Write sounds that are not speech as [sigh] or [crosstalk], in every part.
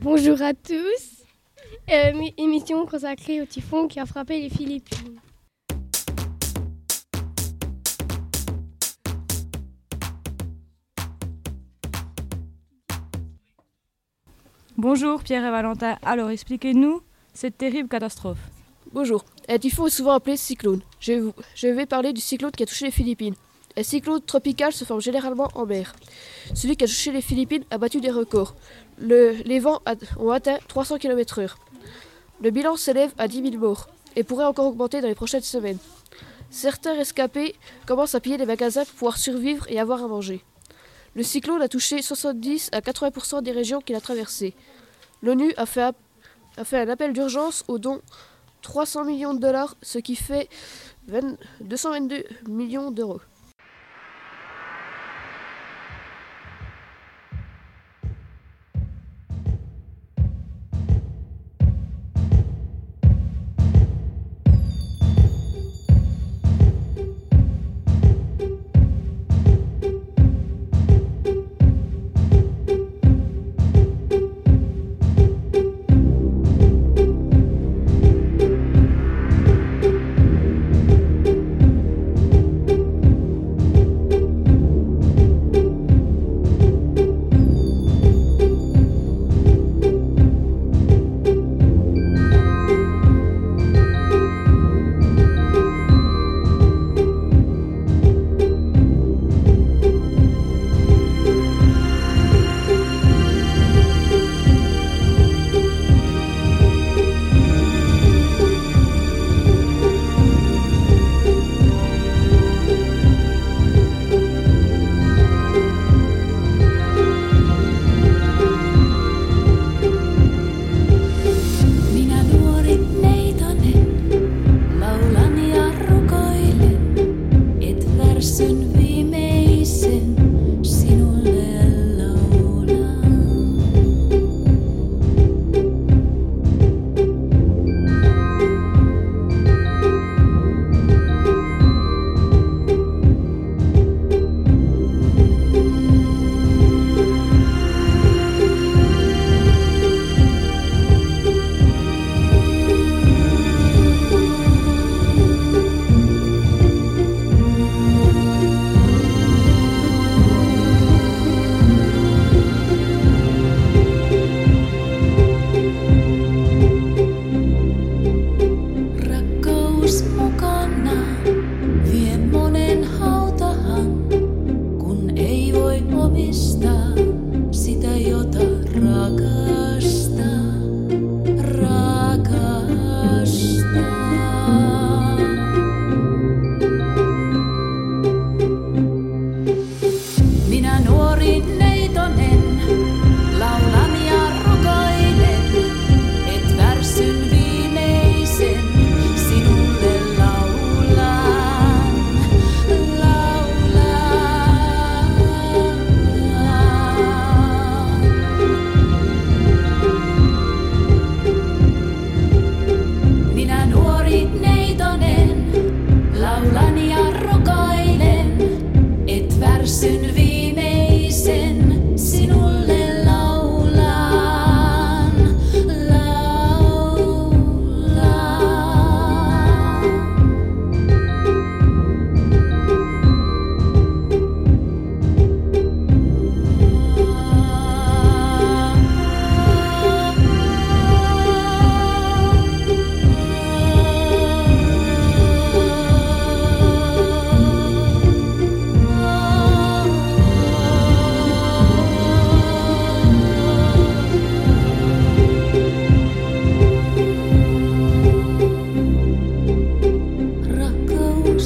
Bonjour à tous. Euh, émission consacrée au typhon qui a frappé les Philippines. Bonjour Pierre et Valentin. Alors expliquez-nous cette terrible catastrophe. Bonjour. Un typhon est souvent appelé cyclone. Je, je vais parler du cyclone qui a touché les Philippines. Un cyclone tropical se forme généralement en mer. Celui qui a touché les Philippines a battu des records. les vents ont atteint 300 km/h. Le bilan s'élève à 10 000 morts et pourrait encore augmenter dans les prochaines semaines. Certains rescapés commencent à piller des magasins pour pouvoir survivre et avoir à manger. Le cyclone a touché 70 à 80% des régions qu'il a traversées. L'ONU a fait, a fait un appel d'urgence aux dons 300 millions de dollars, ce qui fait 222 millions d'euros.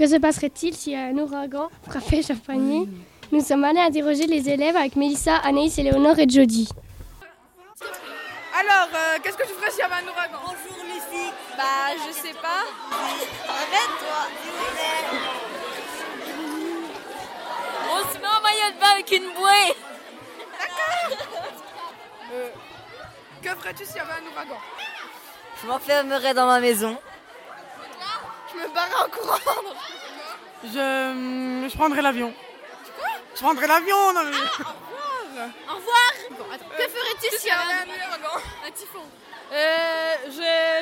Que se passerait-il si un ouragan frappait Champagny? Nous sommes allés interroger les élèves avec Mélissa, Anaïs, Éléonore et Jody. Alors, euh, qu'est-ce que tu ferais s'il y avait un ouragan? Bonjour les filles. Bah, je sais pas. Arrête-toi. On se met en maillot de bain avec une bouée. Euh, que ferais-tu s'il y avait un ouragan? Je m'enfermerai dans ma maison. Je me barrais en courant. Je, je prendrai l'avion. Je prendrais l'avion non, mais- Au revoir. Que ferais-tu s'il y avait un ouragan Un typhon. Euh, je,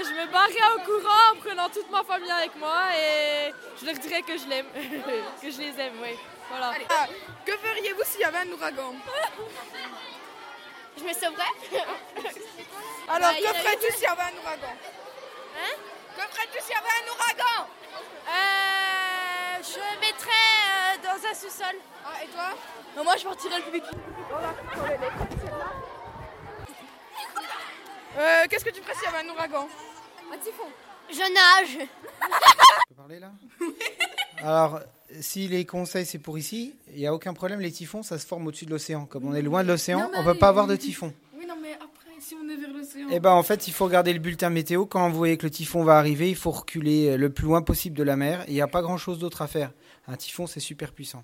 je me barrais en courant en prenant toute ma famille avec moi et je leur dirais que je l'aime, [laughs] que je les aime, oui. Voilà. Allez. Ah, que feriez-vous s'il y avait un ouragan? Je me sauverais Alors, Bah, que ferais-tu s'il y avait un ouragan? Que ferais-tu s'il y avait un ouragan Euh, je mettrais dans un sous-sol. Ah, et toi? Moi, je partirais le public. euh, Qu'est-ce que tu ferais s'il y avait un ouragan? Un typhon. Je nage peux parler là? Alors, si les conseils c'est pour ici, il n'y a aucun problème, les typhons ça se forme au-dessus de l'océan. Comme on est loin de l'océan, on ne peut pas avoir de typhon. Est vers l'océan. Et ben en fait, il faut regarder le bulletin météo. Quand vous voyez que le typhon va arriver, il faut reculer le plus loin possible de la mer. Il n'y a pas grand chose d'autre à faire. Un typhon c'est super puissant.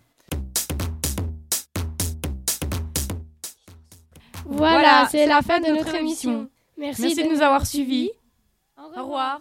Voilà, c'est la fin de notre émission. Merci, Merci de nous avoir suivis. Au revoir.